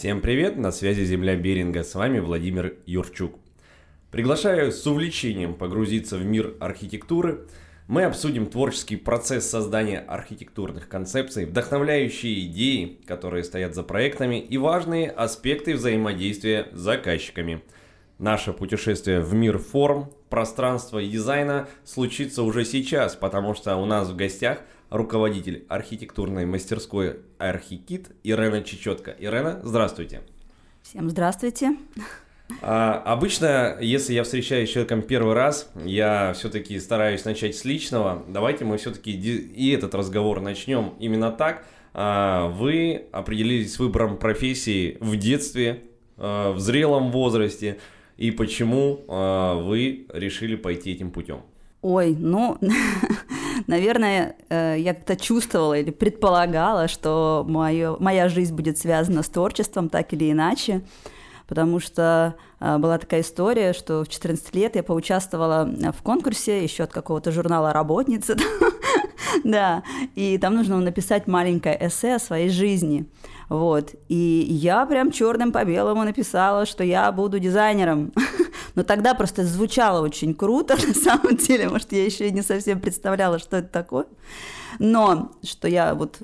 Всем привет, на связи Земля Беринга, с вами Владимир Юрчук. Приглашаю с увлечением погрузиться в мир архитектуры. Мы обсудим творческий процесс создания архитектурных концепций, вдохновляющие идеи, которые стоят за проектами и важные аспекты взаимодействия с заказчиками. Наше путешествие в мир форм, пространства и дизайна случится уже сейчас, потому что у нас в гостях – руководитель архитектурной мастерской Архикит Ирена Чечетка. Ирена, здравствуйте. Всем здравствуйте. А, обычно, если я встречаюсь с человеком первый раз, я все-таки стараюсь начать с личного. Давайте мы все-таки и этот разговор начнем именно так. А, вы определились с выбором профессии в детстве, а, в зрелом возрасте, и почему а, вы решили пойти этим путем? Ой, ну, наверное, э, я как-то чувствовала или предполагала, что моё, моя жизнь будет связана с творчеством так или иначе, потому что э, была такая история, что в 14 лет я поучаствовала в конкурсе еще от какого-то журнала «Работница», да, и там нужно написать маленькое эссе о своей жизни, вот, и я прям черным по белому написала, что я буду дизайнером, Но тогда просто звучало очень круто, на самом деле, может, я еще и не совсем представляла, что это такое. Но что я вот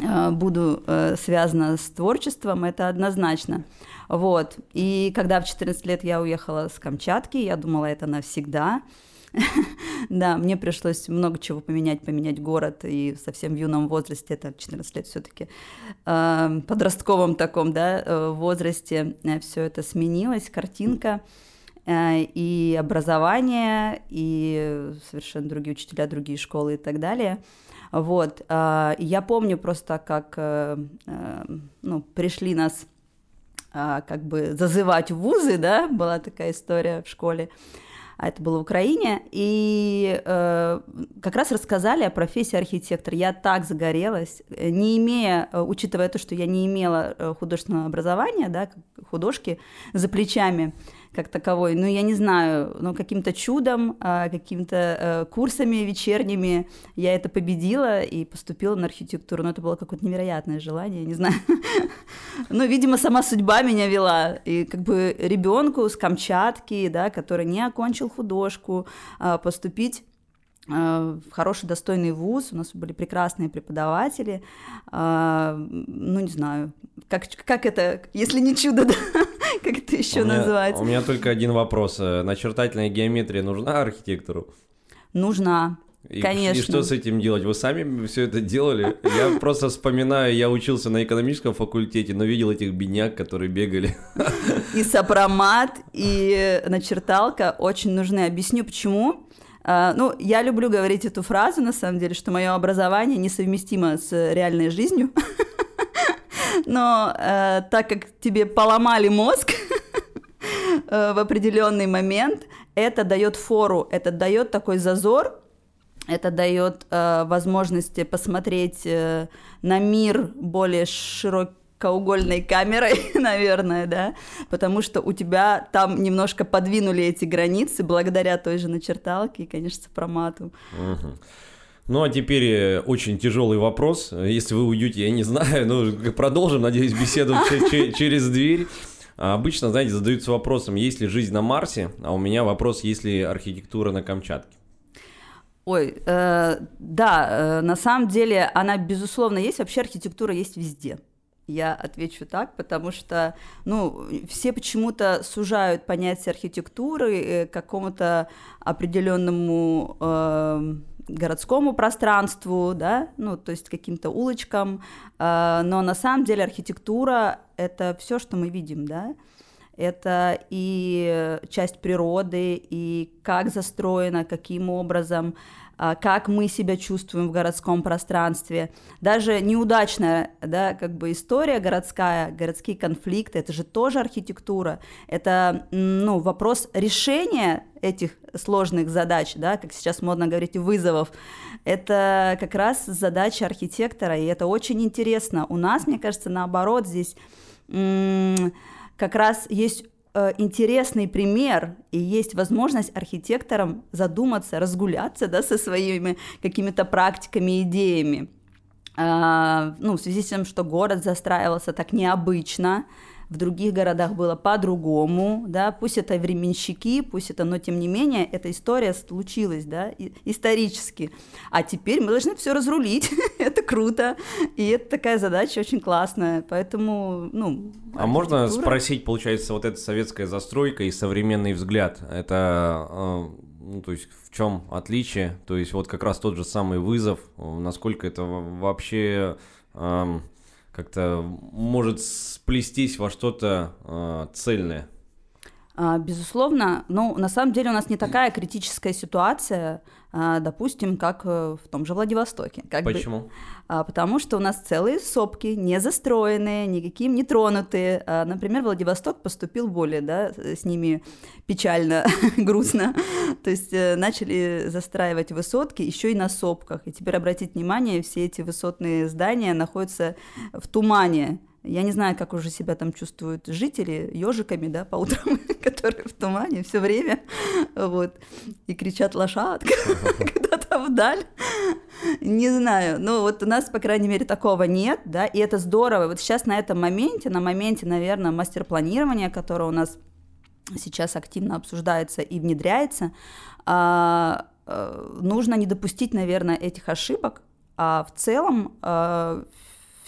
э, буду э, связана с творчеством, это однозначно. Вот. И когда в 14 лет я уехала с Камчатки, я думала, это навсегда. Да, мне пришлось много чего поменять, поменять город, и совсем в юном возрасте, это 14 лет все-таки, э, подростковом таком, да, возрасте все это сменилось, картинка, и образование, и совершенно другие учителя, другие школы и так далее. Вот. Я помню просто, как ну, пришли нас как бы зазывать в вузы, да, была такая история в школе а это было в Украине, и э, как раз рассказали о профессии архитектора. Я так загорелась, не имея, э, учитывая то, что я не имела э, художественного образования, да, художки за плечами, как таковой. Ну, я не знаю, ну, каким-то чудом, а, какими-то э, курсами вечерними я это победила и поступила на архитектуру. Но это было какое-то невероятное желание, не знаю. Ну, видимо, сама судьба меня вела. И как бы ребенку с Камчатки, да, который не окончил художку, а, поступить а, в хороший, достойный вуз, у нас были прекрасные преподаватели, ну, не знаю, как, как это, если не чудо, да, как это еще у меня, называть? У меня только один вопрос. Э, начертательная геометрия нужна архитектору? Нужна. И, Конечно. И что с этим делать? Вы сами все это делали? Я просто вспоминаю, я учился на экономическом факультете, но видел этих бедняк, которые бегали. И сопромат, и начерталка очень нужны. Объясню, почему. Uh, ну, я люблю говорить эту фразу, на самом деле, что мое образование несовместимо с реальной жизнью. Но э, так как тебе поломали мозг э, в определенный момент, это дает фору, это дает такой зазор, это дает э, возможность посмотреть э, на мир более широкоугольной камерой, наверное, да, потому что у тебя там немножко подвинули эти границы благодаря той же начерталке и, конечно, сопромату. Угу. Ну а теперь э, очень тяжелый вопрос. Если вы уйдете, я не знаю, ну продолжим, надеюсь, беседу через дверь. А обычно, знаете, задаются вопросом, есть ли жизнь на Марсе, а у меня вопрос, есть ли архитектура на Камчатке. Ой, э, да, э, на самом деле она, безусловно, есть. Вообще архитектура есть везде. Я отвечу так, потому что, ну, все почему-то сужают понятие архитектуры э, к какому-то определенному э, городскому пространству, да, ну, то есть каким-то улочкам, э, но на самом деле архитектура — это все, что мы видим, да, это и часть природы, и как застроено, каким образом, а, как мы себя чувствуем в городском пространстве. Даже неудачная да, как бы история городская, городские конфликты, это же тоже архитектура. Это ну, вопрос решения этих сложных задач, да, как сейчас модно говорить, вызовов. Это как раз задача архитектора, и это очень интересно. У нас, мне кажется, наоборот, здесь как раз есть Э, интересный пример и есть возможность архитекторам задуматься, разгуляться да, со своими какими-то практиками, идеями. а, ну, в связи с тем, что город застраивался так необычно, в других городах было по-другому, да, пусть это временщики, пусть это, но тем не менее, эта история случилась, да, исторически. А теперь мы должны все разрулить, это круто, и это такая задача очень классная, поэтому, ну... А можно спросить, получается, вот эта советская застройка и современный взгляд, это, э, ну, то есть в чем отличие, то есть вот как раз тот же самый вызов, насколько это вообще эм, как-то может сплестись во что-то э, цельное? А, безусловно, ну, на самом деле у нас не такая критическая ситуация, а, допустим, как э, в том же Владивостоке. Как Почему? Бы, потому что у нас целые сопки, не застроенные, никаким не тронутые. Например, Владивосток поступил более, да, с ними печально, грустно. То есть э, начали застраивать высотки еще и на сопках. И теперь обратите внимание, все эти высотные здания находятся в тумане. Я не знаю, как уже себя там чувствуют жители, ежиками, да, по утрам, которые в тумане все время, вот, и кричат лошадка куда-то вдаль. Не знаю, но вот у нас, по крайней мере, такого нет, да, и это здорово. Вот сейчас на этом моменте, на моменте, наверное, мастер-планирования, которое у нас сейчас активно обсуждается и внедряется, а, а, нужно не допустить, наверное, этих ошибок, а в целом а,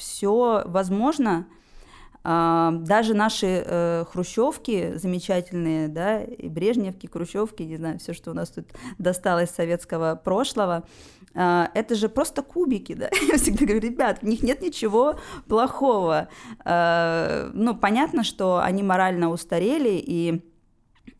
все возможно. А, даже наши э, хрущевки замечательные, да, и брежневки, хрущевки, не знаю, все, что у нас тут досталось советского прошлого, а, это же просто кубики, да. Я всегда говорю, ребят, в них нет ничего плохого. А, ну, понятно, что они морально устарели, и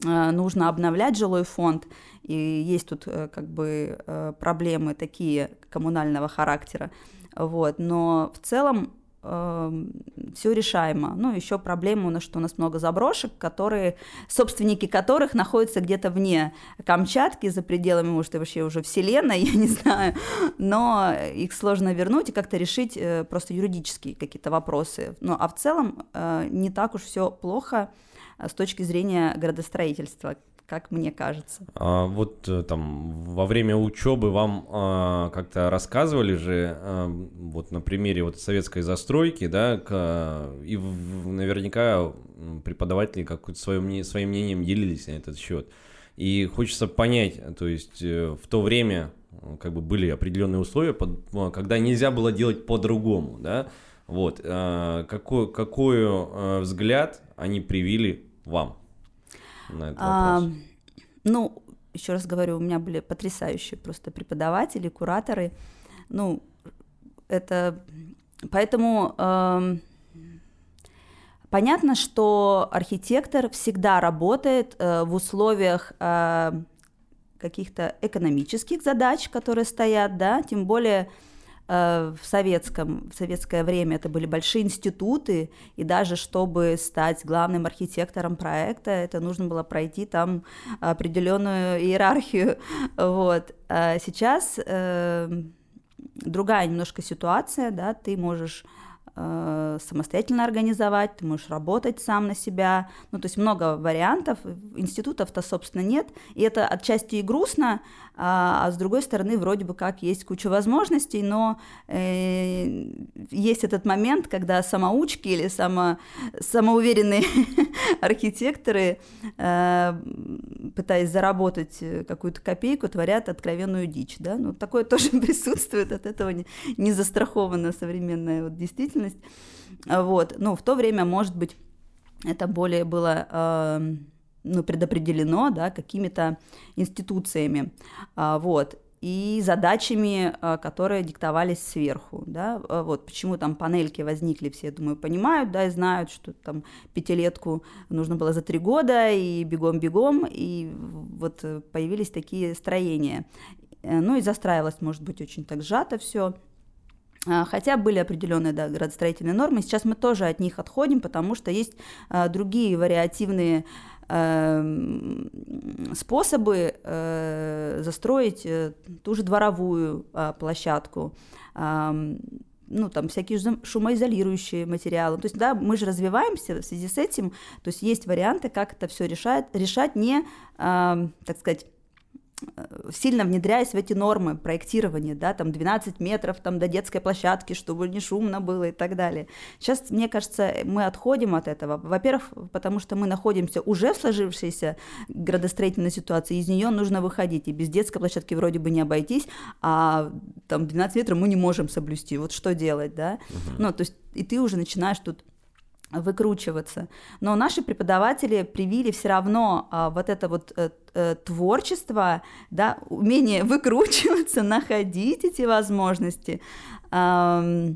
нужно обновлять жилой фонд, и есть тут э, как бы э, проблемы такие коммунального характера. Вот. Но в целом э, эм, все решаемо. Ну, еще проблема у нас, что у нас много заброшек, которые, собственники которых находятся где-то вне Камчатки, за пределами, может, вообще уже Вселенной, я не знаю, но их сложно вернуть и как-то решить э, просто юридические какие-то вопросы. Ну, а в целом э, не так уж все плохо э, с точки зрения градостроительства как мне кажется. А, вот э, там во время учебы вам а, как-то рассказывали же, а, вот на примере вот советской застройки, да, к, и в, наверняка преподаватели какое-то свое, своим мнением делились на этот счет. И хочется понять, то есть э, в то время как бы были определенные условия, под, когда нельзя было делать по-другому, да, вот, а, какой, какой а, взгляд они привили вам? На этот а, вопрос? Ну, еще раз говорю, у меня были потрясающие просто преподаватели, кураторы. Ну, это... Поэтому э, понятно, что архитектор всегда работает э, в условиях э, каких-то экономических задач, которые стоят, да, тем более в, советском, в советское время это были большие институты, и даже чтобы стать главным архитектором проекта, это нужно было пройти там определенную иерархию. Вот. А сейчас э, другая немножко ситуация, да, ты можешь э, самостоятельно организовать, ты можешь работать сам на себя, ну, то есть много вариантов, институтов-то, собственно, нет, и это отчасти и грустно, а, а с другой стороны, вроде бы как есть куча возможностей, но э, есть этот момент, когда самоучки или само, самоуверенные архитекторы, э, пытаясь заработать какую-то копейку, творят откровенную дичь, да, ну, такое тоже присутствует, от этого не, не застрахована современная вот действительность, вот, ну, в то время, может быть, это более было э, ну, предопределено да, какими-то институциями. А, вот и задачами, а, которые диктовались сверху, да, а, вот почему там панельки возникли, все, думаю, понимают, да, и знают, что там пятилетку нужно было за три года, и бегом-бегом, и вот появились такие строения, э, ну и застраивалось, может быть, очень так сжато все, Хотя были определенные да, градостроительные нормы, сейчас мы тоже от них отходим, потому что есть другие вариативные способы э, застроить э, ту же дворовую а, площадку, ну, там всякие шумоизолирующие материалы. То есть, да, мы же развиваемся в связи с этим, то есть есть варианты, как это все решать, решать не, так сказать, сильно внедряясь в эти нормы проектирования, да, там 12 метров там до детской площадки, чтобы не шумно было и так далее. Сейчас, мне кажется, мы отходим от этого. Во-первых, потому что мы находимся уже в сложившейся градостроительной ситуации, из нее нужно выходить, и без детской площадки вроде бы не обойтись, а там 12 метров мы не можем соблюсти, вот что делать, да? Ну, то есть и ты уже начинаешь тут выкручиваться. Но наши преподаватели привили все равно а, вот это вот э, творчество, да, умение выкручиваться, находить эти возможности, э,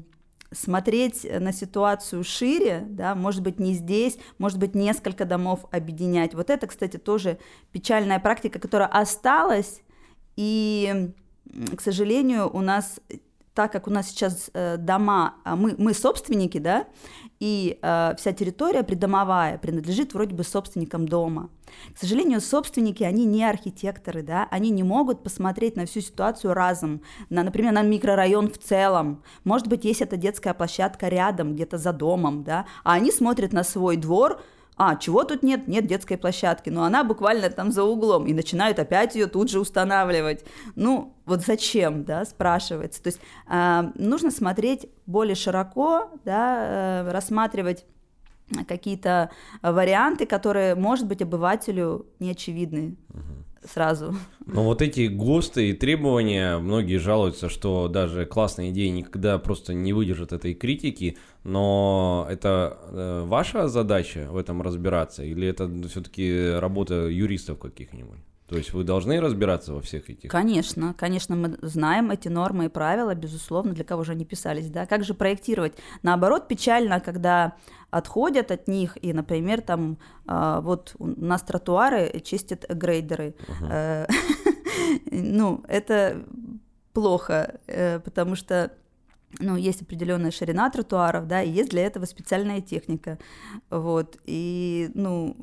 смотреть на ситуацию шире, да, может быть, не здесь, может быть, несколько домов объединять. Вот это, кстати, тоже печальная практика, которая осталась, и, к сожалению, у нас так как у нас сейчас э, дома, а мы, мы собственники, да, и э, вся территория придомовая принадлежит вроде бы собственникам дома. К сожалению, собственники, они не архитекторы, да, они не могут посмотреть на всю ситуацию разом, на, например, на микрорайон в целом. Может быть, есть эта детская площадка рядом, где-то за домом, да, а они смотрят на свой двор, а, чего тут нет? Нет детской площадки. Но она буквально там за углом. И начинают опять ее тут же устанавливать. Ну, вот зачем, да, спрашивается. То есть э, нужно смотреть более широко, да, э, рассматривать какие-то варианты, которые, может быть, обывателю не очевидны. Uh-huh сразу. Но вот эти ГОСТы и требования, многие жалуются, что даже классные идеи никогда просто не выдержат этой критики, но это э, ваша задача в этом разбираться, или это все-таки работа юристов каких-нибудь? То есть вы должны разбираться во всех этих? Конечно, конечно, мы знаем эти нормы и правила, безусловно, для кого же они писались, да. Как же проектировать? Наоборот, печально, когда отходят от них, и, например, там а, вот у нас тротуары чистят грейдеры. Э, ну, это плохо, э, потому что ну, есть определенная ширина тротуаров, да, и есть для этого специальная техника, вот, и, ну,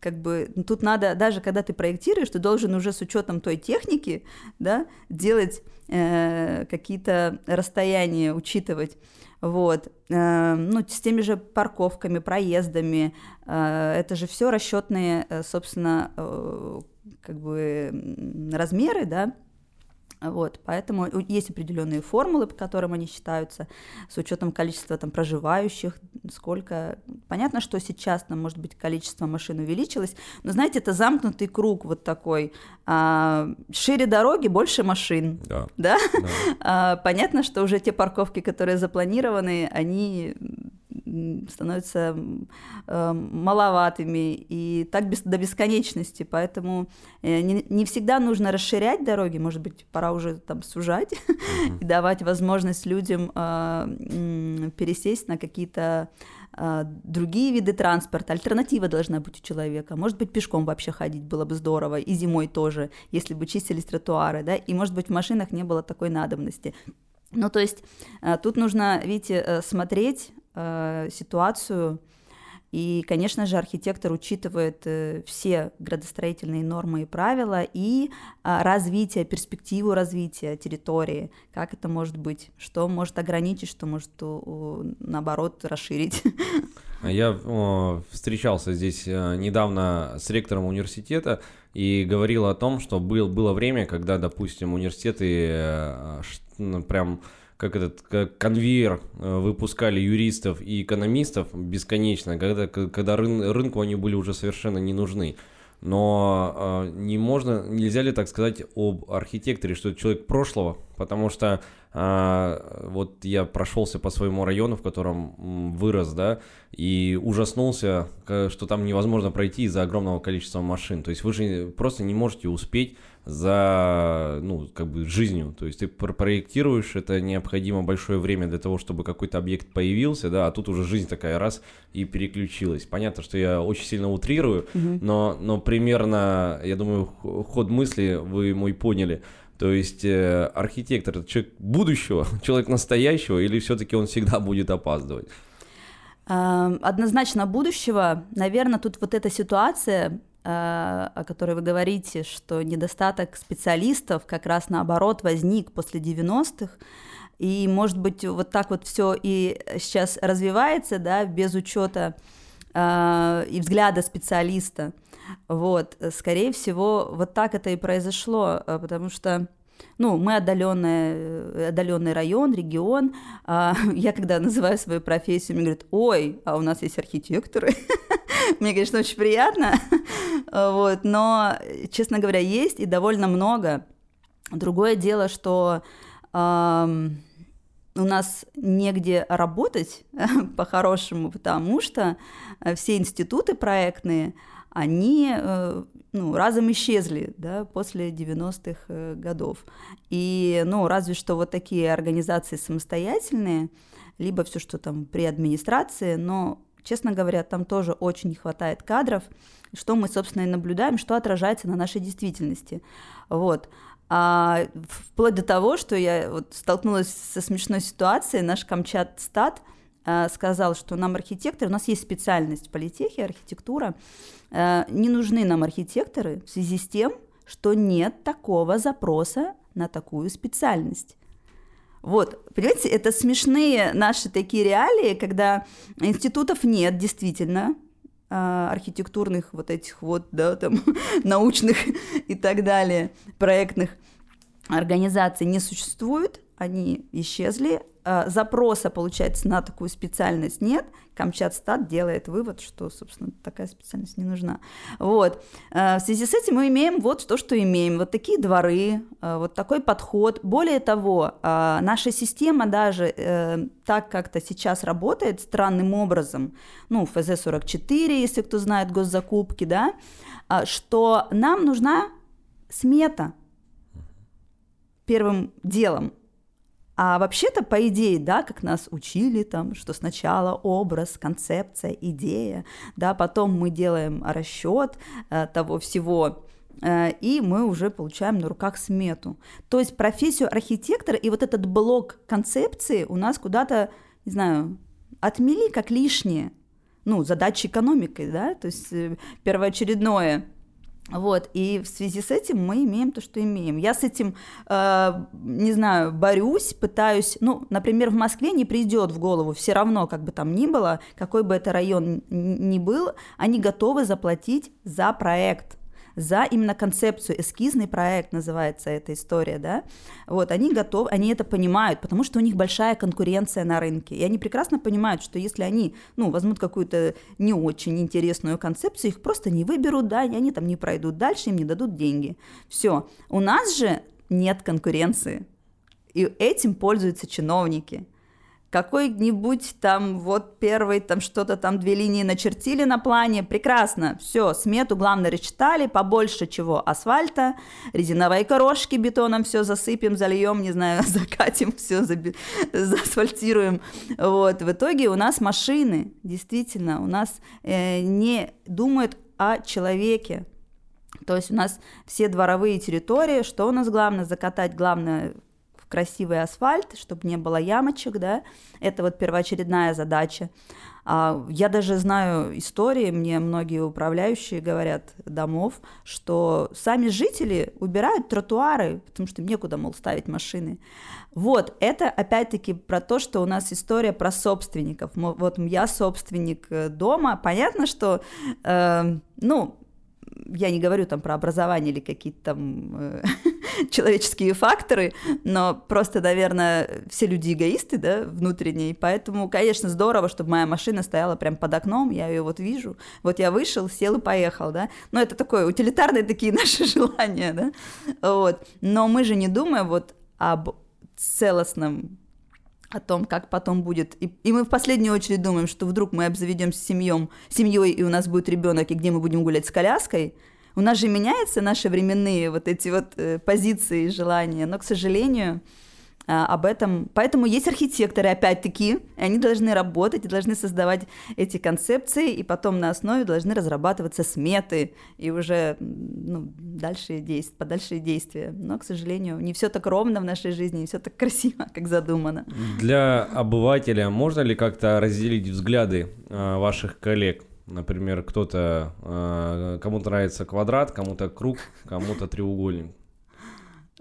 как бы ну, тут надо, даже когда ты проектируешь, ты должен уже с учетом той техники, да, делать э, какие-то расстояния, учитывать. Вот. Э, ну, с теми же парковками, проездами. Э, это же все расчетные, э, собственно, э, как бы размеры, да, вот, поэтому есть определенные формулы, по которым они считаются, с учетом количества там проживающих, сколько. Понятно, что сейчас там, может быть, количество машин увеличилось, но, знаете, это замкнутый круг вот такой. А, шире дороги, больше машин. Да. да? да. А, понятно, что уже те парковки, которые запланированы, они становятся э, маловатыми и так без, до бесконечности, поэтому э, не, не всегда нужно расширять дороги, может быть, пора уже там сужать mm-hmm. и давать возможность людям э, пересесть на какие-то э, другие виды транспорта. Альтернатива должна быть у человека. Может быть, пешком вообще ходить было бы здорово, и зимой тоже, если бы чистились тротуары, да, и, может быть, в машинах не было такой надобности. Ну, то есть э, тут нужно, видите, смотреть э, ситуацию. И, конечно же, архитектор учитывает э, все градостроительные нормы и правила и э, развитие, перспективу развития территории, как это может быть, что может ограничить, что может, наоборот, расширить. Я о, встречался здесь недавно с ректором университета и говорил о том, что был, было время, когда, допустим, университеты прям как этот как конвейер э, выпускали юристов и экономистов бесконечно, когда, когда рын, рынку они были уже совершенно не нужны. Но э, не можно, нельзя ли так сказать об архитекторе, что это человек прошлого, потому что вот я прошелся по своему району, в котором вырос, да, и ужаснулся, что там невозможно пройти из-за огромного количества машин. То есть вы же просто не можете успеть за, ну, как бы жизнью. То есть ты проектируешь, это необходимо большое время для того, чтобы какой-то объект появился, да, а тут уже жизнь такая раз и переключилась. Понятно, что я очень сильно утрирую, угу. но, но примерно, я думаю, ход мысли вы мой поняли. То есть э, архитектор это человек будущего, человек настоящего, или все-таки он всегда будет опаздывать? Однозначно будущего. Наверное, тут вот эта ситуация Э, о которой вы говорите, что недостаток специалистов как раз наоборот возник после 90-х, и, может быть, вот так вот все и сейчас развивается, да, без учета э, и взгляда специалиста. Вот, скорее всего, вот так это и произошло, э, потому что ну, мы отдаленный, э, отдаленный район, регион. А, я когда называю свою профессию, мне говорят, ой, а у нас есть архитекторы. Мне, конечно, очень приятно, вот, но, честно говоря, есть и довольно много. Другое дело, что у нас негде работать по-хорошему, потому что все институты проектные, они э, ну, разом исчезли да, после 90-х э, годов. И, ну, разве что вот такие организации самостоятельные, либо все, что там при администрации, но, честно говоря, там тоже очень не хватает кадров, что мы, собственно, и наблюдаем, что отражается на нашей действительности. Вот. А, вплоть до того, что я вот столкнулась со смешной ситуацией, наш Камчат-стат – Э, сказал, что нам архитекторы, у нас есть специальность политехи, архитектура, не нужны нам архитекторы в связи с тем, что нет такого запроса на такую специальность. Вот, понимаете, это смешные наши такие реалии, когда институтов нет действительно, э, архитектурных вот этих вот, да, там, научных и так далее, проектных организаций не существует, они исчезли, запроса, получается, на такую специальность нет, Камчатстат делает вывод, что, собственно, такая специальность не нужна. Вот. А, в связи с этим мы имеем вот то, что имеем. Вот такие дворы, а, вот такой подход. Более того, наша система даже э, так как-то сейчас работает странным образом, ну, ФЗ-44, если кто знает госзакупки, да, что нам нужна смета первым делом. А вообще-то, по идее, да, как нас учили там, что сначала образ, концепция, идея, да, потом мы делаем расчет э, того всего, э, и мы уже получаем на руках смету. То есть профессию архитектора и вот этот блок концепции у нас куда-то, не знаю, отмели как лишнее. Ну, задачи экономикой, да, то есть э, первоочередное – вот, и в связи с этим мы имеем то, что имеем. Я с этим, э, не знаю, борюсь, пытаюсь, ну, например, в Москве не придет в голову, все равно, как бы там ни было, какой бы это район ни был, они готовы заплатить за проект за именно концепцию, эскизный проект называется эта история, да, вот, они готовы, они это понимают, потому что у них большая конкуренция на рынке, и они прекрасно понимают, что если они, ну, возьмут какую-то не очень интересную концепцию, их просто не выберут, да, и они там не пройдут дальше, им не дадут деньги. Все. У нас же нет конкуренции, и этим пользуются чиновники – какой-нибудь там вот первый там что-то там две линии начертили на плане, прекрасно, все, смету главное рассчитали, побольше чего, асфальта, резиновые корошки бетоном все засыпем, зальем, не знаю, закатим, все заби- заасфальтируем, вот, в итоге у нас машины, действительно, у нас э, не думают о человеке, то есть у нас все дворовые территории, что у нас главное? Закатать, главное красивый асфальт, чтобы не было ямочек, да, это вот первоочередная задача. А, я даже знаю истории, мне многие управляющие говорят домов, что сами жители убирают тротуары, потому что некуда, мол, ставить машины. Вот, это опять-таки про то, что у нас история про собственников. Вот я собственник э, дома, понятно, что, э, ну, я не говорю там про образование или какие-то там э, человеческие факторы, но просто, наверное, все люди эгоисты, да, внутренние, поэтому, конечно, здорово, чтобы моя машина стояла прям под окном, я ее вот вижу, вот я вышел, сел и поехал, да, но это такое, утилитарные такие наши желания, да, вот, но мы же не думаем вот об целостном о том, как потом будет. И, и мы в последнюю очередь думаем, что вдруг мы обзаведемся семьем, семьей, и у нас будет ребенок, и где мы будем гулять с коляской. У нас же меняются наши временные вот эти вот э, позиции и желания, но, к сожалению, а, об этом. Поэтому есть архитекторы, опять-таки, и они должны работать и должны создавать эти концепции, и потом на основе должны разрабатываться сметы и уже ну, дальше действия, подальшие действия. Но, к сожалению, не все так ровно в нашей жизни, не все так красиво, как задумано. Для обывателя можно ли как-то разделить взгляды э, ваших коллег? Например, кто-то, э, кому-то нравится квадрат, кому-то круг, кому-то треугольник.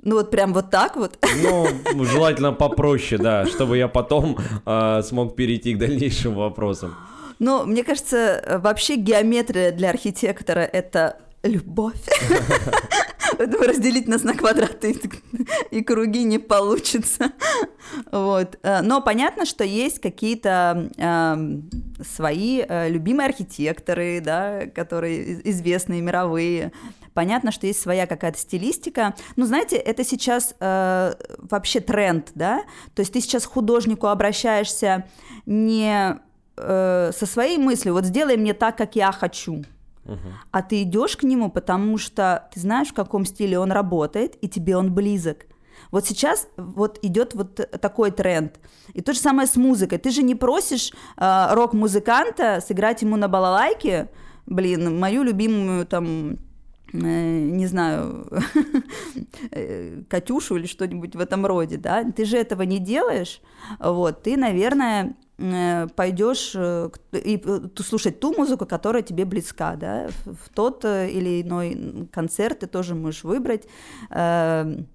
Ну вот прям вот так вот? Ну, желательно попроще, да, чтобы я потом э, смог перейти к дальнейшим вопросам. Ну, мне кажется, вообще геометрия для архитектора — это любовь. Поэтому разделить нас на квадраты и круги не получится. Вот. Э, но понятно, что есть какие-то э, свои любимые архитекторы, да, которые известные, мировые. Понятно, что есть своя какая-то стилистика. Ну, знаете, это сейчас э, вообще тренд, да? То есть ты сейчас к художнику обращаешься не э, со своей мыслью, вот сделай мне так, как я хочу а ты идешь к нему, потому что ты знаешь, в каком стиле он работает, и тебе он близок. Вот сейчас вот идет вот такой тренд. И то же самое с музыкой. Ты же не просишь э, рок-музыканта сыграть ему на балалайке, блин, мою любимую там э, не знаю, э, Катюшу или что-нибудь в этом роде, да, ты же этого не делаешь, вот, ты, наверное, пойдешь э, и э, слушать ту музыку, которая тебе близка, да, в тот или иной концерт ты тоже можешь выбрать эм,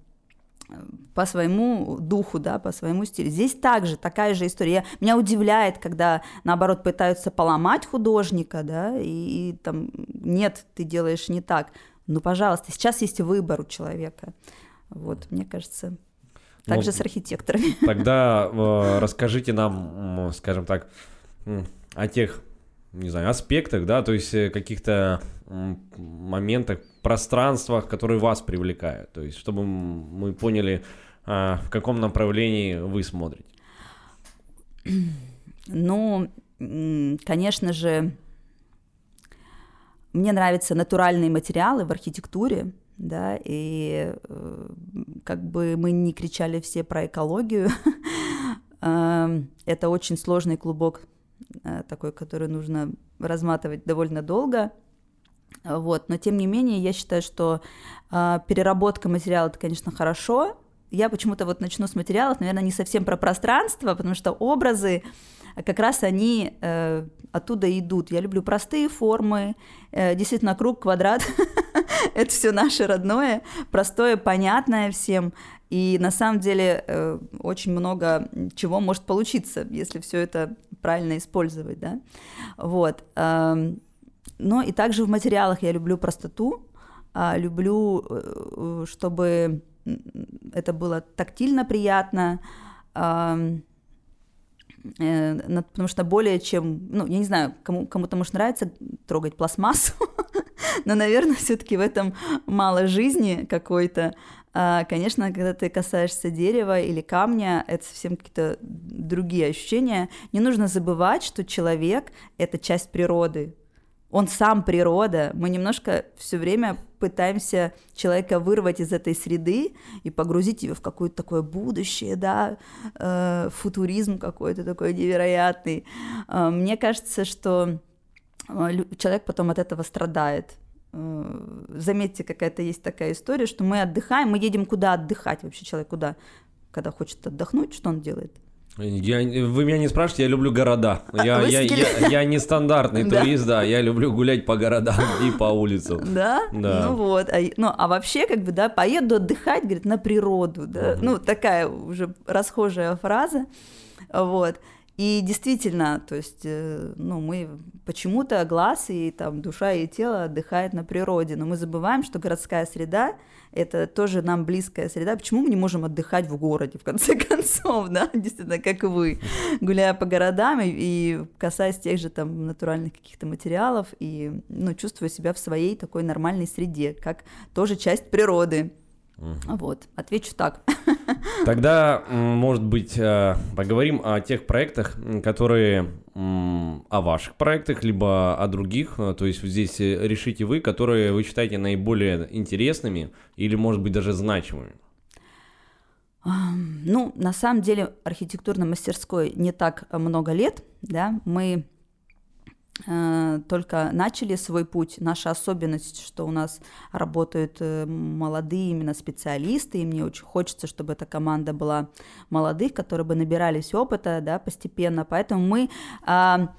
по своему духу, да, по своему стилю. Здесь также такая же история. Меня удивляет, когда, наоборот, пытаются поломать художника, да, и, и там, нет, ты делаешь не так. Ну, пожалуйста, сейчас есть выбор у человека. Вот, мне кажется, также ну, с архитекторами. Тогда э, расскажите нам, скажем так, о тех, не знаю, аспектах, да, то есть э, каких-то моментах, пространствах, которые вас привлекают, то есть чтобы мы поняли, э, в каком направлении вы смотрите. Ну, конечно же, мне нравятся натуральные материалы в архитектуре, да, и э, как бы мы не кричали все про экологию, эм, это очень сложный клубок э, такой, который нужно разматывать довольно долго, вот, но тем не менее я считаю, что э, переработка материала это, конечно, хорошо. Я почему-то вот начну с материалов, наверное, не совсем про пространство, потому что образы как раз они э, оттуда идут. Я люблю простые формы, э, действительно круг, квадрат, это все наше родное, простое, понятное всем. И на самом деле э, очень много чего может получиться, если все это правильно использовать, да. Вот. Э, но и также в материалах я люблю простоту, э, люблю, э, чтобы это было тактильно приятно, э, потому что более чем, ну, я не знаю, кому, кому-то может нравиться трогать пластмассу, но, наверное, все-таки в этом мало жизни какой-то. А, конечно, когда ты касаешься дерева или камня, это совсем какие-то другие ощущения. Не нужно забывать, что человек — это часть природы. Он сам природа. Мы немножко все время пытаемся человека вырвать из этой среды и погрузить его в какое-то такое будущее, да, э, футуризм какой-то такой невероятный. Э, мне кажется, что человек потом от этого страдает. Э, заметьте, какая-то есть такая история, что мы отдыхаем, мы едем куда отдыхать вообще, человек куда, когда хочет отдохнуть, что он делает? Я, вы меня не спрашиваете, я люблю города. Я, я, я, я не стандартный турист, да, я люблю гулять по городам и по улицам. Да? Да. Ну вот, а, ну а вообще как бы, да, поеду отдыхать, говорит, на природу, да, угу. ну такая уже расхожая фраза, вот. И действительно, то есть, э, ну, мы почему-то глаз и там душа и тело отдыхают на природе, но мы забываем, что городская среда – это тоже нам близкая среда. Почему мы не можем отдыхать в городе, в конце концов, да, действительно, как вы, гуляя по городам и, и касаясь тех же там натуральных каких-то материалов и, ну, чувствуя себя в своей такой нормальной среде, как тоже часть природы. Угу. Вот, отвечу так. Тогда, может быть, э, поговорим о тех проектах, которые о ваших проектах, либо о других. Э, то есть здесь э, решите вы, которые вы считаете наиболее интересными или, может быть, даже значимыми. Ну, на самом деле, архитектурной мастерской не так много лет, да, мы только начали свой путь. Наша особенность, что у нас работают э, молодые именно специалисты, и мне очень хочется, чтобы эта команда была молодых, которые бы набирались опыта, да, постепенно. Поэтому мы а,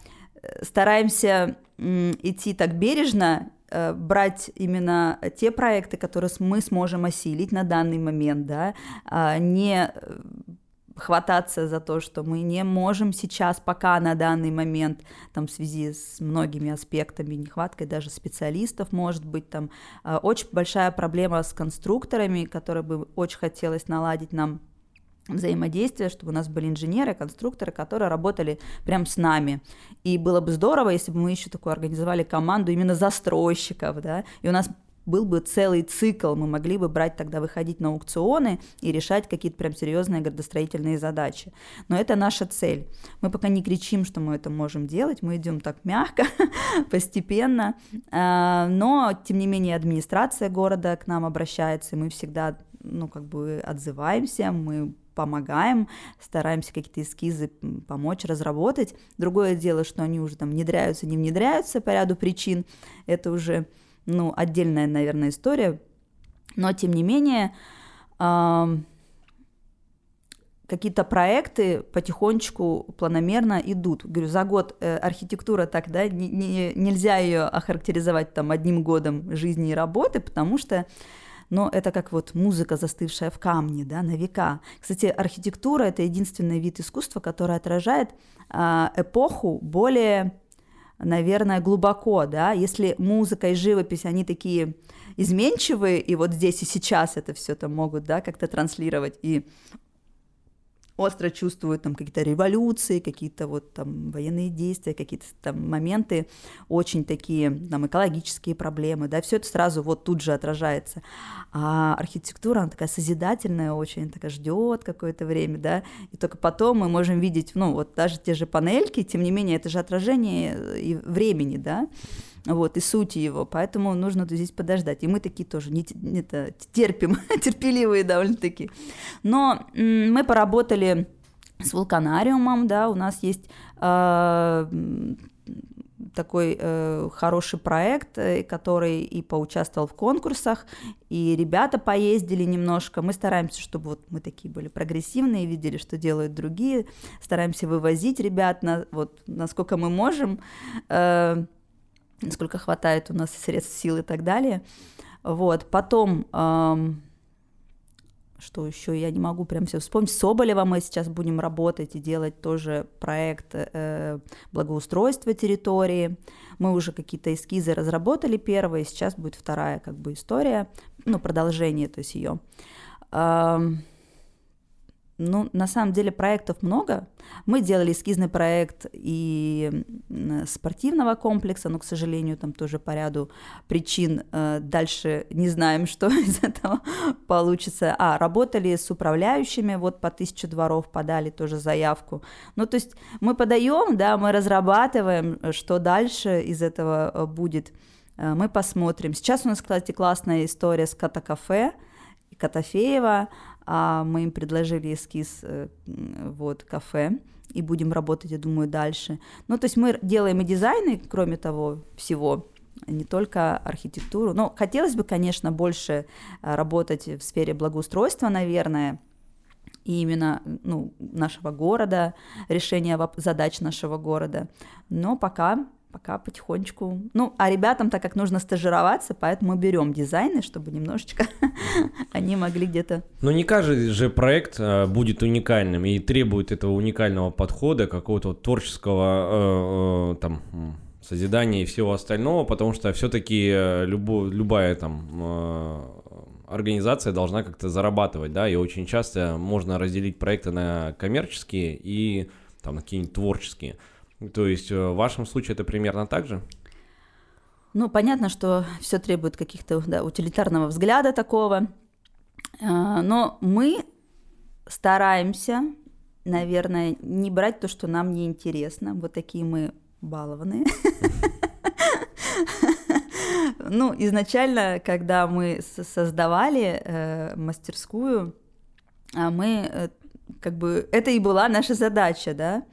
стараемся идти так бережно, э, брать именно те проекты, которые мы сможем осилить на данный момент, да, а не хвататься за то, что мы не можем сейчас, пока на данный момент, там, в связи с многими аспектами, нехваткой даже специалистов, может быть, там, э, очень большая проблема с конструкторами, которые бы очень хотелось наладить нам взаимодействие, чтобы у нас были инженеры, конструкторы, которые работали прям с нами. И было бы здорово, если бы мы еще такую организовали команду именно застройщиков, да, и у нас был бы целый цикл, мы могли бы брать тогда, выходить на аукционы и решать какие-то прям серьезные градостроительные задачи. Но это наша цель. Мы пока не кричим, что мы это можем делать, мы идем так мягко, постепенно, а, но, тем не менее, администрация города к нам обращается, и мы всегда, ну, как бы отзываемся, мы помогаем, стараемся какие-то эскизы помочь разработать. Другое дело, что они уже там внедряются, не внедряются по ряду причин, это уже ну, отдельная, наверное, история. Но, тем не менее, какие-то проекты потихонечку, планомерно идут. Говорю, за год э, архитектура так, да, не, не, нельзя ее охарактеризовать там одним годом жизни и работы, потому что но это как вот музыка, застывшая в камне, да, на века. Кстати, архитектура — это единственный вид искусства, который отражает э, эпоху более наверное, глубоко, да, если музыка и живопись, они такие изменчивые, и вот здесь и сейчас это все там могут, да, как-то транслировать, и остро чувствуют там какие-то революции, какие-то вот там военные действия, какие-то там моменты очень такие там экологические проблемы, да, все это сразу вот тут же отражается. А архитектура, она такая созидательная очень, такая ждет какое-то время, да, и только потом мы можем видеть, ну, вот даже те же панельки, тем не менее, это же отражение и времени, да, вот, и сути его, поэтому нужно здесь подождать. И мы такие тоже не, не это, терпим, терпеливые довольно-таки. Но мы поработали с вулканариумом, да, у нас есть э, такой э, хороший проект, э, который и поучаствовал в конкурсах, и ребята поездили немножко. Мы стараемся, чтобы вот мы такие были прогрессивные, видели, что делают другие, стараемся вывозить ребят на вот насколько мы можем. Э, насколько хватает у нас средств, сил и так далее. Вот, потом, эм, что еще, я не могу прям все вспомнить. С Соболева мы сейчас будем работать и делать тоже проект э, благоустройства территории. Мы уже какие-то эскизы разработали первые, сейчас будет вторая как бы история, ну, продолжение, то есть ее. Эм, ну, на самом деле проектов много. Мы делали эскизный проект и спортивного комплекса, но, к сожалению, там тоже по ряду причин э, дальше не знаем, что из этого получится. А, работали с управляющими, вот по тысячу дворов подали тоже заявку. Ну, то есть мы подаем, да, мы разрабатываем, что дальше из этого э, будет. Э, мы посмотрим. Сейчас у нас, кстати, классная история с Катакафе, Котофеева, а мы им предложили эскиз э, вот кафе и будем работать, я думаю, дальше. Ну, то есть мы делаем и дизайны, кроме того всего, не только архитектуру. Но хотелось бы, конечно, больше э, работать в сфере благоустройства, наверное, и именно ну, нашего города, решения задач нашего города. Но пока пока потихонечку. Ну, а ребятам, так как нужно стажироваться, поэтому мы берем дизайны, чтобы немножечко они могли где-то... Но не каждый же проект э, будет уникальным и требует этого уникального подхода, какого-то творческого э, э, там созидания и всего остального, потому что все-таки любая там организация должна как-то зарабатывать, да, и очень часто можно разделить проекты на коммерческие и там какие-нибудь творческие. То есть э, в вашем случае это примерно так же? Ну, понятно, что все требует каких-то да, утилитарного взгляда такого. А, но мы стараемся, наверное, не брать то, что нам не интересно. Вот такие мы балованные. Ну, изначально, когда мы создавали э, мастерскую, а мы э, как бы это и была наша задача, да.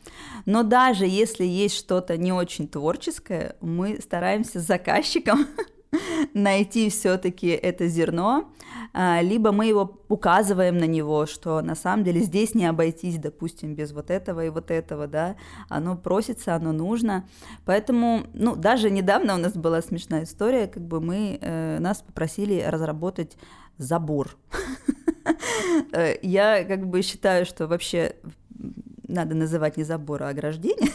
Но даже если есть что-то не очень творческое, мы стараемся с заказчиком найти все-таки это зерно, а, либо мы его указываем на него, что на самом деле здесь не обойтись, допустим, без вот этого и вот этого, да, оно просится, оно нужно, поэтому, ну, даже недавно у нас была смешная история, как бы мы, э, нас попросили разработать забор, Я как бы считаю, что вообще надо называть не забор, а ограждение.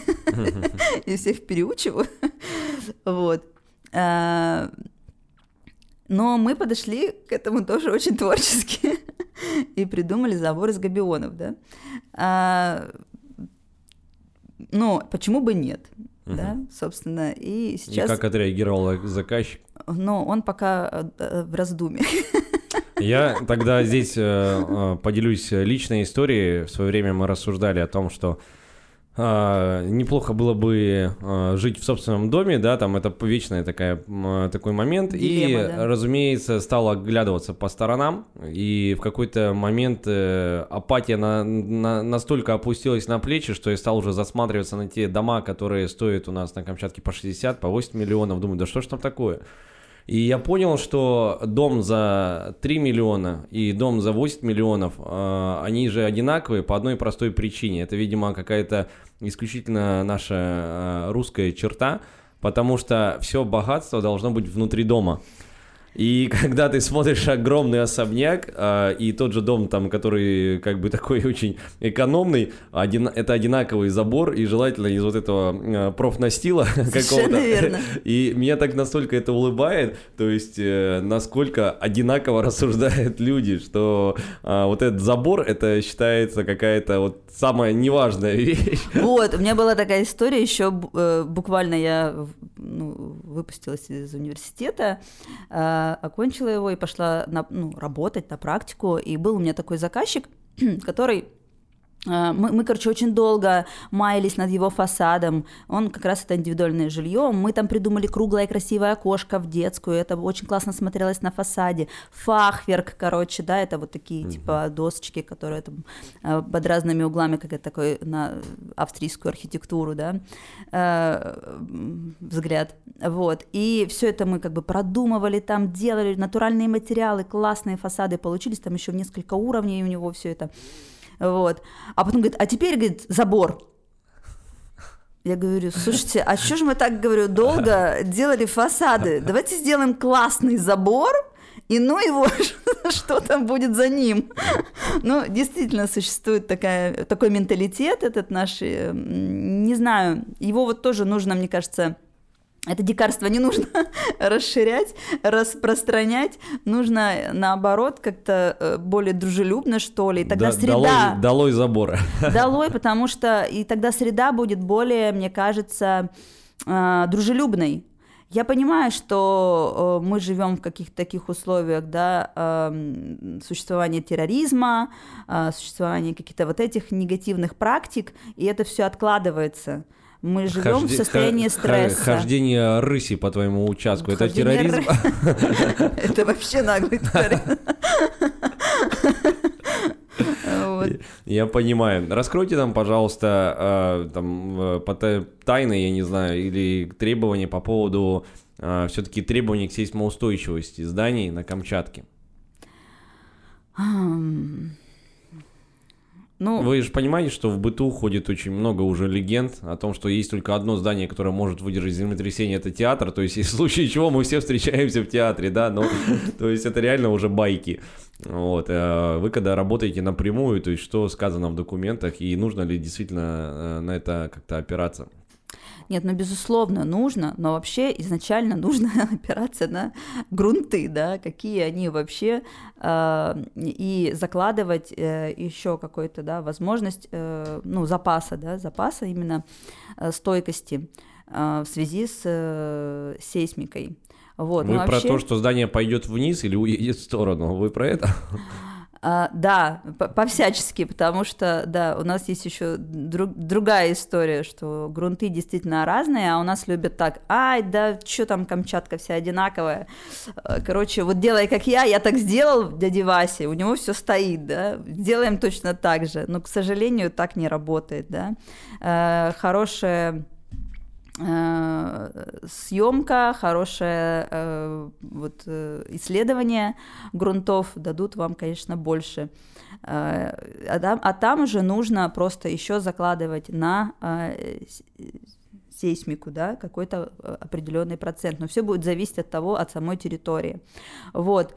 И всех переучиваю. Вот. А, но мы подошли к этому тоже очень творчески и придумали забор из габионов, да. А, ну, почему бы нет? Угу. Да, собственно, и сейчас... И как отреагировал заказчик? Ну, он пока э, в раздумье. Я тогда здесь э, э, поделюсь личной историей. В свое время мы рассуждали о том, что э, неплохо было бы э, жить в собственном доме, да, там это вечный такая, такой момент. Дилемма, и, да? разумеется, стал оглядываться по сторонам, и в какой-то момент апатия на, на, настолько опустилась на плечи, что я стал уже засматриваться на те дома, которые стоят у нас на Камчатке по 60, по 80 миллионов. Думаю, да что ж там такое? И я понял, что дом за 3 миллиона и дом за 8 миллионов, э, они же одинаковые по одной простой причине. Это, видимо, какая-то исключительно наша э, русская черта, потому что все богатство должно быть внутри дома. И когда ты смотришь огромный особняк, э, и тот же дом, там, который как бы такой очень экономный, один, это одинаковый забор, и желательно из вот этого э, профнастила какого-то. И меня так настолько это улыбает, то есть э, насколько одинаково рассуждают люди, что э, вот этот забор, это считается какая-то вот самая неважная вещь. Вот, у меня была такая история, еще э, буквально я ну, выпустилась из университета, э, окончила его и пошла на, ну, работать на практику. И был у меня такой заказчик, который мы, мы, короче, очень долго маялись над его фасадом. Он как раз это индивидуальное жилье. Мы там придумали круглое красивое окошко в детскую. Это очень классно смотрелось на фасаде. Фахверк, короче, да, это вот такие mm-hmm. типа досочки, которые там а, под разными углами, как это такой на австрийскую архитектуру, да, э, взгляд. Вот. И все это мы как бы продумывали там, делали натуральные материалы, классные фасады получились. Там еще несколько уровней у него все это. Вот. А потом говорит, а теперь, говорит, забор. Я говорю, слушайте, а что же мы так, говорю, долго делали фасады? Давайте сделаем классный забор, и ну его, что там будет за ним. Ну, действительно, существует такая, такой менталитет этот наш, не знаю, его вот тоже нужно, мне кажется, это дикарство не нужно расширять, распространять, нужно наоборот как-то э, более дружелюбно, что ли. И тогда да, среда... Долой, долой забора. Долой, потому что и тогда среда будет более, мне кажется, э, дружелюбной. Я понимаю, что э, мы живем в каких-то таких условиях, да, э, существования терроризма, существования каких-то вот этих негативных практик, и это все откладывается. Мы живем Хожде... в состоянии стресса. Хождение рыси по твоему участку. Это терроризм? Это вообще наглый терроризм. Я понимаю. Раскройте нам, пожалуйста, э, там э, тайны, я не знаю, или требования по поводу э, все-таки требований к сейсмоустойчивости зданий на Камчатке. Ну, Вы же понимаете, что в быту ходит очень много уже легенд о том, что есть только одно здание, которое может выдержать землетрясение, это театр. То есть, в случае чего мы все встречаемся в театре, да, но то есть это реально уже байки. Вот. Э, вы когда работаете напрямую, то есть что сказано в документах и нужно ли действительно э, на это как-то опираться? Нет, ну, безусловно, нужно, но вообще изначально нужно опираться на грунты, да, какие они вообще, э, и закладывать э, еще какой-то, да, возможность, э, ну, запаса, да, запаса именно э, стойкости э, в связи с э, сейсмикой. Вот, Вы ну, про вообще... то, что здание пойдет вниз или уедет в сторону, вы про это? А, да, по-всячески, потому что, да, у нас есть еще друг, другая история, что грунты действительно разные, а у нас любят так, ай, да, что там Камчатка вся одинаковая. А, короче, вот делай как я, я так сделал дяде Васе, у него все стоит, да, делаем точно так же, но, к сожалению, так не работает, да. А, хорошая Э, съемка, хорошее э, вот, э, исследование грунтов дадут вам, конечно, больше. А там, а там уже нужно просто еще закладывать на сейсмику, да, какой-то определенный процент. Но все будет зависеть от того, от самой территории. Вот.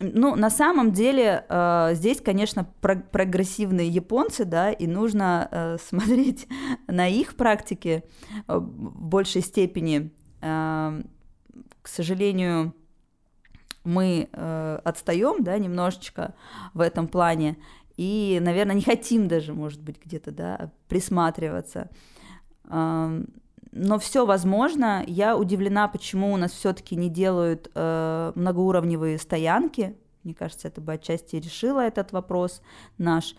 Ну, на самом деле, э, здесь, конечно, про- прогрессивные японцы, да, и нужно э, смотреть на их практики э, в большей степени. Э, к сожалению, мы э, отстаем, да, немножечко в этом плане, и, наверное, не хотим даже, может быть, где-то, да, присматриваться. Э, но все возможно. Я удивлена, почему у нас все-таки не делают э, многоуровневые стоянки. Мне кажется, это бы отчасти решило этот вопрос наш.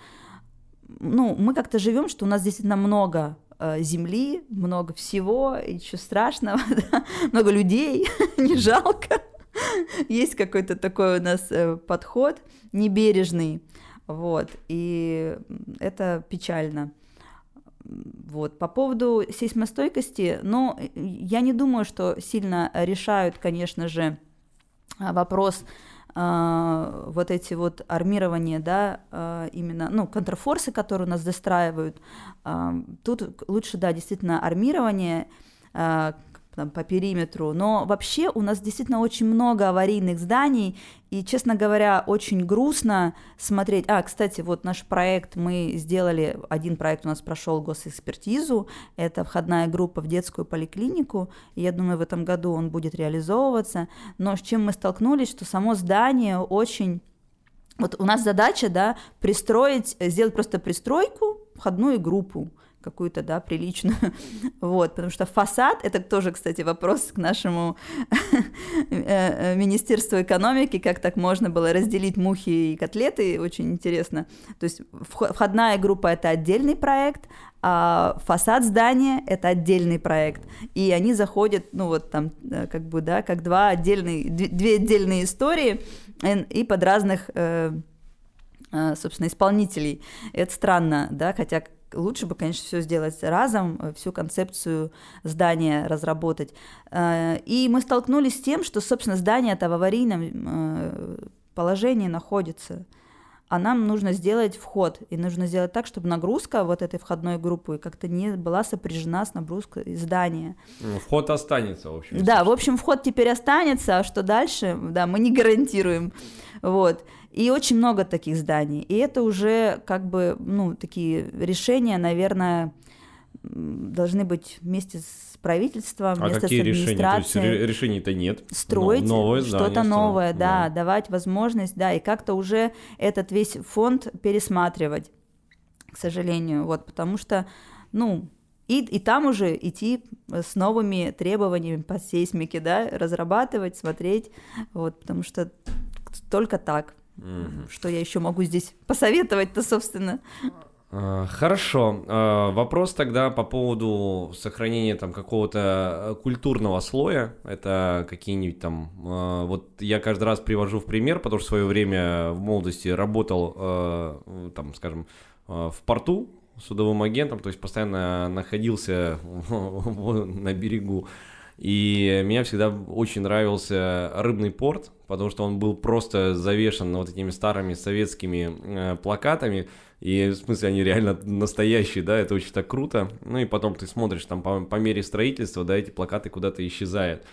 Ну, мы как-то живем, что у нас действительно много э, земли, много всего, ничего страшного, да? много людей, не жалко. Есть какой-то такой у нас э, подход небережный, вот, и это печально. Вот. По поводу сейсмостойкости, ну, я не думаю, что сильно решают, конечно же, вопрос э, вот эти вот армирования, да, э, именно, ну, контрфорсы, которые у нас застраивают. Э, тут лучше, да, действительно, армирование, там, по периметру, но вообще у нас действительно очень много аварийных зданий, и, честно говоря, очень грустно смотреть. А, кстати, вот наш проект, мы сделали, один проект у нас прошел госэкспертизу, это входная группа в детскую поликлинику, и я думаю, в этом году он будет реализовываться, но с чем мы столкнулись, что само здание очень... Вот у нас задача, да, пристроить, сделать просто пристройку, входную группу, какую-то, да, приличную, вот, потому что фасад, это тоже, кстати, вопрос к нашему э, э, Министерству экономики, как так можно было разделить мухи и котлеты, очень интересно, то есть входная группа – это отдельный проект, а фасад здания – это отдельный проект, и они заходят, ну, вот там, э, как бы, да, как два отдельные, две отдельные истории, и под разных собственно, исполнителей. Это странно, да, хотя лучше бы, конечно, все сделать разом, э, всю концепцию здания разработать. Э, и мы столкнулись с тем, что, собственно, здание это в аварийном э, положении находится а нам нужно сделать вход, и нужно сделать так, чтобы нагрузка вот этой входной группы как-то не была сопряжена с нагрузкой здания. Ну, вход останется, в общем. Да, в общем, вход теперь останется, а что дальше, да, мы не гарантируем. Вот. И очень много таких зданий. И это уже как бы, ну, такие решения, наверное, должны быть вместе с правительством, а вместе какие с администрацией. Решения? То есть решений-то нет. Строить новое что-то новое, да, да, давать возможность, да, и как-то уже этот весь фонд пересматривать, к сожалению, вот, потому что, ну, и, и там уже идти с новыми требованиями по сейсмике, да, разрабатывать, смотреть, вот, потому что только так. Угу. Что я еще могу здесь посоветовать-то, собственно? А, хорошо. А, вопрос тогда по поводу сохранения там какого-то э, культурного слоя. Это какие-нибудь там... А, вот я каждый раз привожу в пример, потому что в свое время в молодости работал, там, скажем, в порту судовым агентом, то есть постоянно находился на берегу и мне всегда очень нравился рыбный порт, потому что он был просто завешен вот этими старыми советскими э, плакатами. И в смысле они реально настоящие, да, это очень так круто. Ну и потом ты смотришь там по, по мере строительства, да, эти плакаты куда-то исчезают.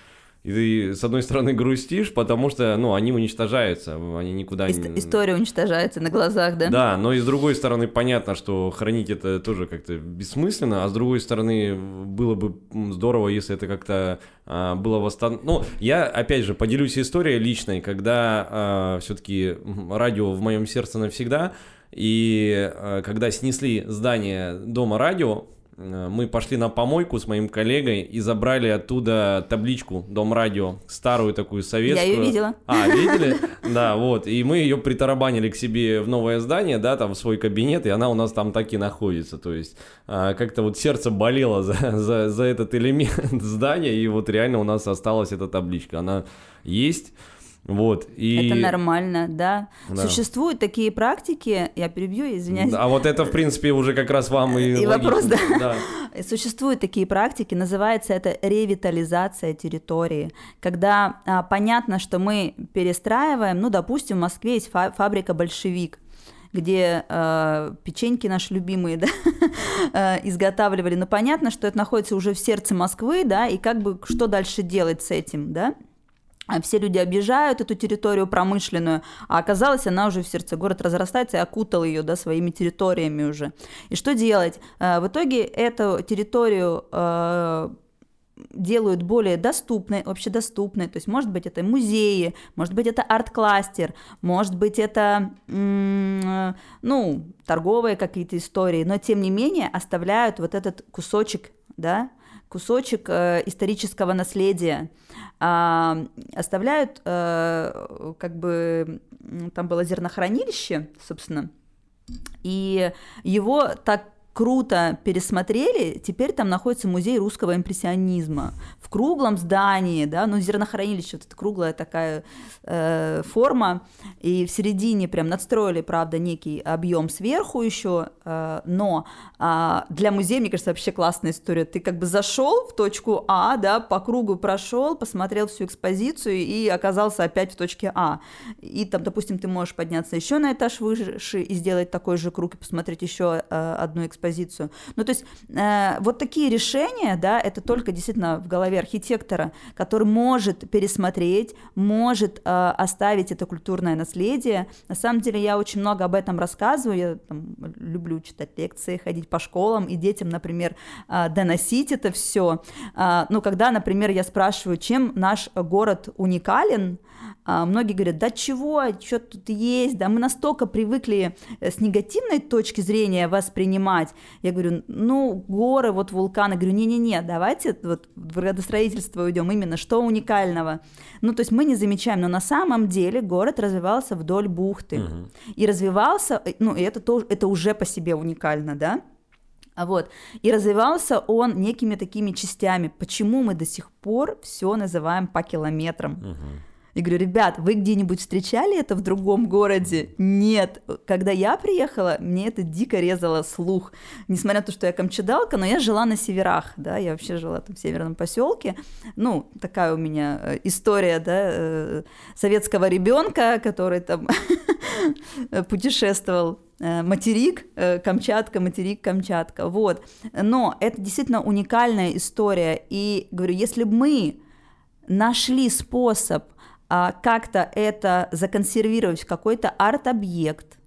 И ты, с одной стороны, грустишь, потому что, ну, они уничтожаются, они никуда не... История уничтожается на глазах, да? Да, но и с другой стороны, понятно, что хранить это тоже как-то бессмысленно, а с другой стороны, было бы здорово, если это как-то а, было восстановлено. Ну, я, опять же, поделюсь историей личной, когда а, все-таки радио в моем сердце навсегда, и а, когда снесли здание дома радио, мы пошли на помойку с моим коллегой и забрали оттуда табличку Дом радио, старую такую советскую. Я ее видела. А, видели? Да, вот. И мы ее притарабанили к себе в новое здание, да, там в свой кабинет, и она у нас там так и находится. То есть а, как-то вот сердце болело за, за, за этот элемент здания, и вот реально у нас осталась эта табличка. Она есть. Вот, и... Это нормально, да. да. Существуют такие практики, я перебью, извиняюсь. А вот это, в принципе, уже как раз вам и И вопрос, да. да. Существуют такие практики, называется это ревитализация территории, когда а, понятно, что мы перестраиваем, ну, допустим, в Москве есть фа- фабрика «Большевик», где э, печеньки наши любимые, да, э, изготавливали. Но понятно, что это находится уже в сердце Москвы, да, и как бы что дальше делать с этим, да? А все люди обижают эту территорию промышленную, а оказалось, она уже в сердце город разрастается и окутал ее да, своими территориями уже. И что делать? Э, в итоге эту территорию э, делают более доступной, общедоступной. То есть, может быть, это музеи, может быть, это арт-кластер, может быть, это, ну, торговые какие-то истории, но, тем не менее, оставляют вот этот кусочек, да, кусочек э, исторического наследия, э, оставляют, э, как бы, там было зернохранилище, собственно, и его так круто пересмотрели, теперь там находится музей русского импрессионизма в круглом здании, да, ну зернохранилище, вот эта круглая такая э, форма, и в середине прям надстроили, правда, некий объем сверху еще, э, но э, для музея, мне кажется, вообще классная история. Ты как бы зашел в точку А, да, по кругу прошел, посмотрел всю экспозицию и оказался опять в точке А. И там, допустим, ты можешь подняться еще на этаж выше и сделать такой же круг и посмотреть еще э, одну экспозицию экспозицию. Ну, то есть э, вот такие решения, да, это только действительно в голове архитектора, который может пересмотреть, может э, оставить это культурное наследие. На самом деле я очень много об этом рассказываю, я там, люблю читать лекции, ходить по школам и детям, например, э, доносить это все. Э, ну, когда, например, я спрашиваю, чем наш город уникален, а многие говорят, да чего, что тут есть, да мы настолько привыкли э, с негативной точки зрения воспринимать. Я говорю, ну, горы, вот вулканы. Говорю, не-не-не, давайте вот в градостроительство уйдем именно, что уникального. Ну, то есть мы не замечаем, но на самом деле город развивался вдоль бухты. Угу. И развивался, э, ну, и это, тоже, это уже по себе уникально, да? Вот. И развивался он некими такими частями. Почему мы до сих пор все называем по километрам? Угу. И говорю, ребят, вы где-нибудь встречали это в другом городе? Нет. Когда я приехала, мне это дико резало слух. Несмотря на то, что я камчедалка, но я жила на северах, да, я вообще жила там в северном поселке. Ну, такая у меня э, история, да, э, советского ребенка, который там путешествовал э, материк, Камчатка, материк, Камчатка, вот. Но это действительно уникальная история, и говорю, если бы мы нашли способ как-то это законсервировать в какой-то арт-объект,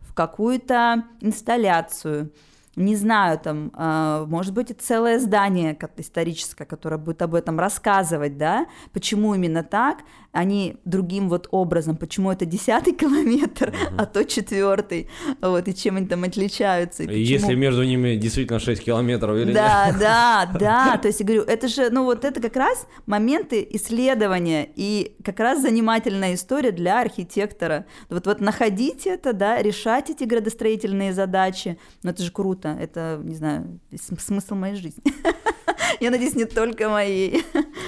в какую-то инсталляцию, не знаю, там, э, может быть, целое здание историческое, которое будет об этом рассказывать, да, почему именно так, не другим вот образом, почему это десятый километр, угу. а то четвертый, вот, и чем они там отличаются. И почему... Если между ними действительно 6 километров или Да, нет? да, да, то есть я говорю, это же, ну вот это как раз моменты исследования и как раз занимательная история для архитектора. Вот, вот находить это, да, решать эти градостроительные задачи, ну это же круто, это, не знаю, смысл моей жизни. Я надеюсь, не только моей.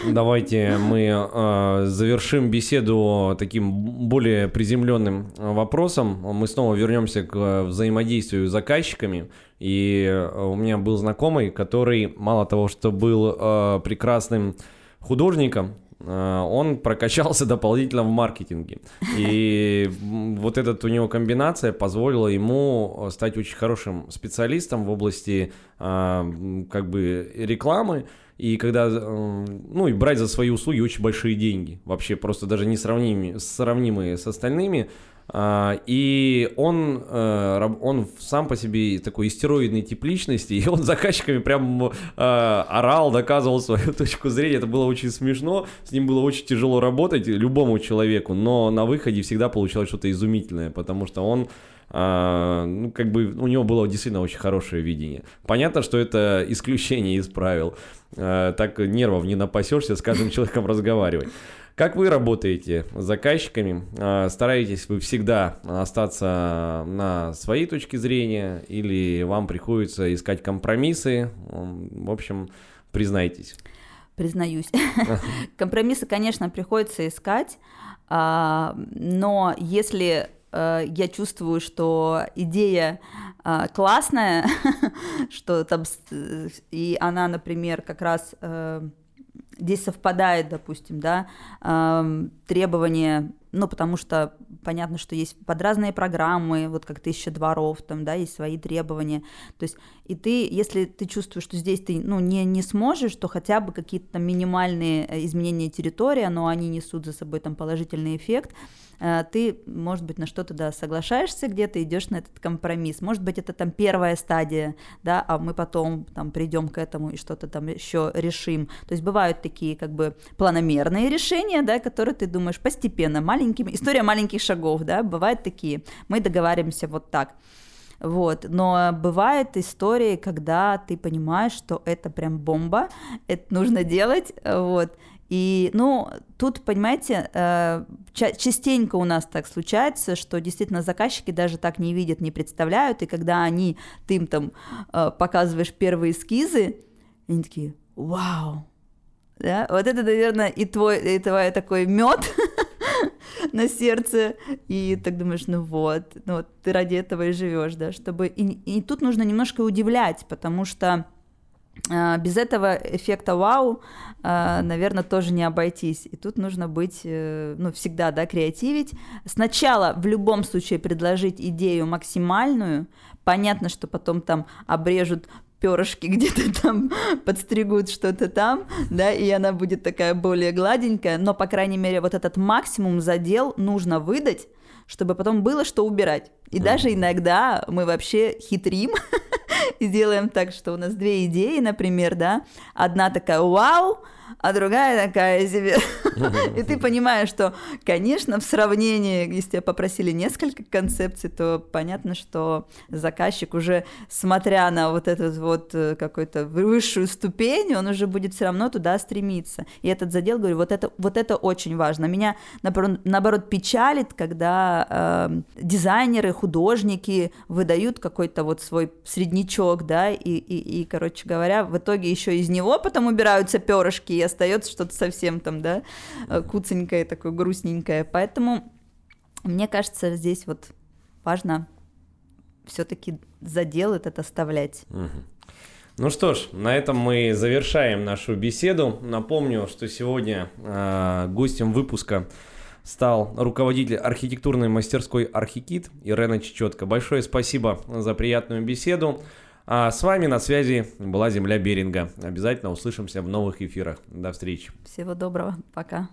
Давайте мы э, завершим беседу таким более приземленным э, вопросом. Мы снова вернемся к э, взаимодействию с заказчиками. И э, у меня был знакомый, который мало того, что был э, прекрасным художником, он прокачался дополнительно в маркетинге. И вот эта у него комбинация позволила ему стать очень хорошим специалистом в области как бы рекламы. И когда, э, ну и брать за свои услуги очень большие деньги, вообще просто даже не сравнимые, сравнимые с остальными, а, и он, э, он сам по себе такой истероидный тип личности, и он заказчиками прям э, орал, доказывал свою точку зрения. Это было очень смешно, с ним было очень тяжело работать любому человеку, но на выходе всегда получалось что-то изумительное, потому что он ну, как бы у него было действительно очень хорошее видение. Понятно, что это исключение из правил. А, так нервов не напасешься с каждым человеком разговаривать. Как вы работаете с заказчиками? А, стараетесь вы всегда остаться на своей точке зрения или вам приходится искать компромиссы? В общем, признайтесь. Признаюсь. Компромиссы, конечно, приходится искать, а, но если я чувствую, что идея а, классная, что там и она, например, как раз э, здесь совпадает, допустим, да, требования ну, потому что понятно, что есть под разные программы, вот как тысяча дворов, там, да, есть свои требования. То есть, и ты, если ты чувствуешь, что здесь ты, ну, не, не сможешь, то хотя бы какие-то там минимальные э, изменения территории, но они несут за собой там положительный эффект, Э, ты, может быть, на что-то, да, соглашаешься где-то, идешь на этот компромисс. Может быть, это там первая стадия, да, а мы потом там придем к этому и что-то там еще решим. То есть бывают такие как бы планомерные решения, да, которые ты думаешь постепенно, маленькими, история маленьких шагов, да, бывают такие. Мы договариваемся вот так. Вот. Но бывает истории, когда ты понимаешь, что это прям бомба, это нужно делать, вот, и, ну, тут, понимаете, э, частенько у нас так случается, что действительно заказчики даже так не видят, не представляют, и когда они, ты им там э, показываешь первые эскизы, они такие, вау, да, вот это, наверное, и твой, и твой такой мед на сердце, и так думаешь, ну вот, ну вот ты ради этого и живешь, да, чтобы, и, и тут нужно немножко удивлять, потому что а, без этого эффекта вау, а, наверное, тоже не обойтись. И тут нужно быть, э, ну, всегда, да, креативить. Сначала в любом случае предложить идею максимальную. Понятно, что потом там обрежут перышки где-то там подстригут что-то там, да, и она будет такая более гладенькая, но, по крайней мере, вот этот максимум задел нужно выдать, чтобы потом было что убирать. И mm-hmm. даже иногда мы вообще хитрим, и делаем так, что у нас две идеи, например, да, одна такая «Вау!», а другая такая себе. И ты понимаешь, что, конечно, в сравнении, если тебя попросили несколько концепций, то понятно, что заказчик уже, смотря на вот эту вот э, какую-то высшую ступень, он уже будет все равно туда стремиться. И этот задел, говорю, вот это, вот это очень важно. Меня, наоборот, печалит, когда э, дизайнеры, художники выдают какой-то вот свой среднячок, да, и, и, и, короче говоря, в итоге еще из него потом убираются перышки, и остается что-то совсем там, да, э, куценькое, такое грустненькое. Поэтому мне кажется, здесь вот важно все-таки задел этот оставлять. Ну что ж, на этом мы завершаем нашу беседу. Напомню, что сегодня э, гостем выпуска стал руководитель архитектурной мастерской Архикит Ирена Чечетка. Большое спасибо за приятную беседу. А с вами на связи была Земля Беринга. Обязательно услышимся в новых эфирах. До встречи. Всего доброго. Пока.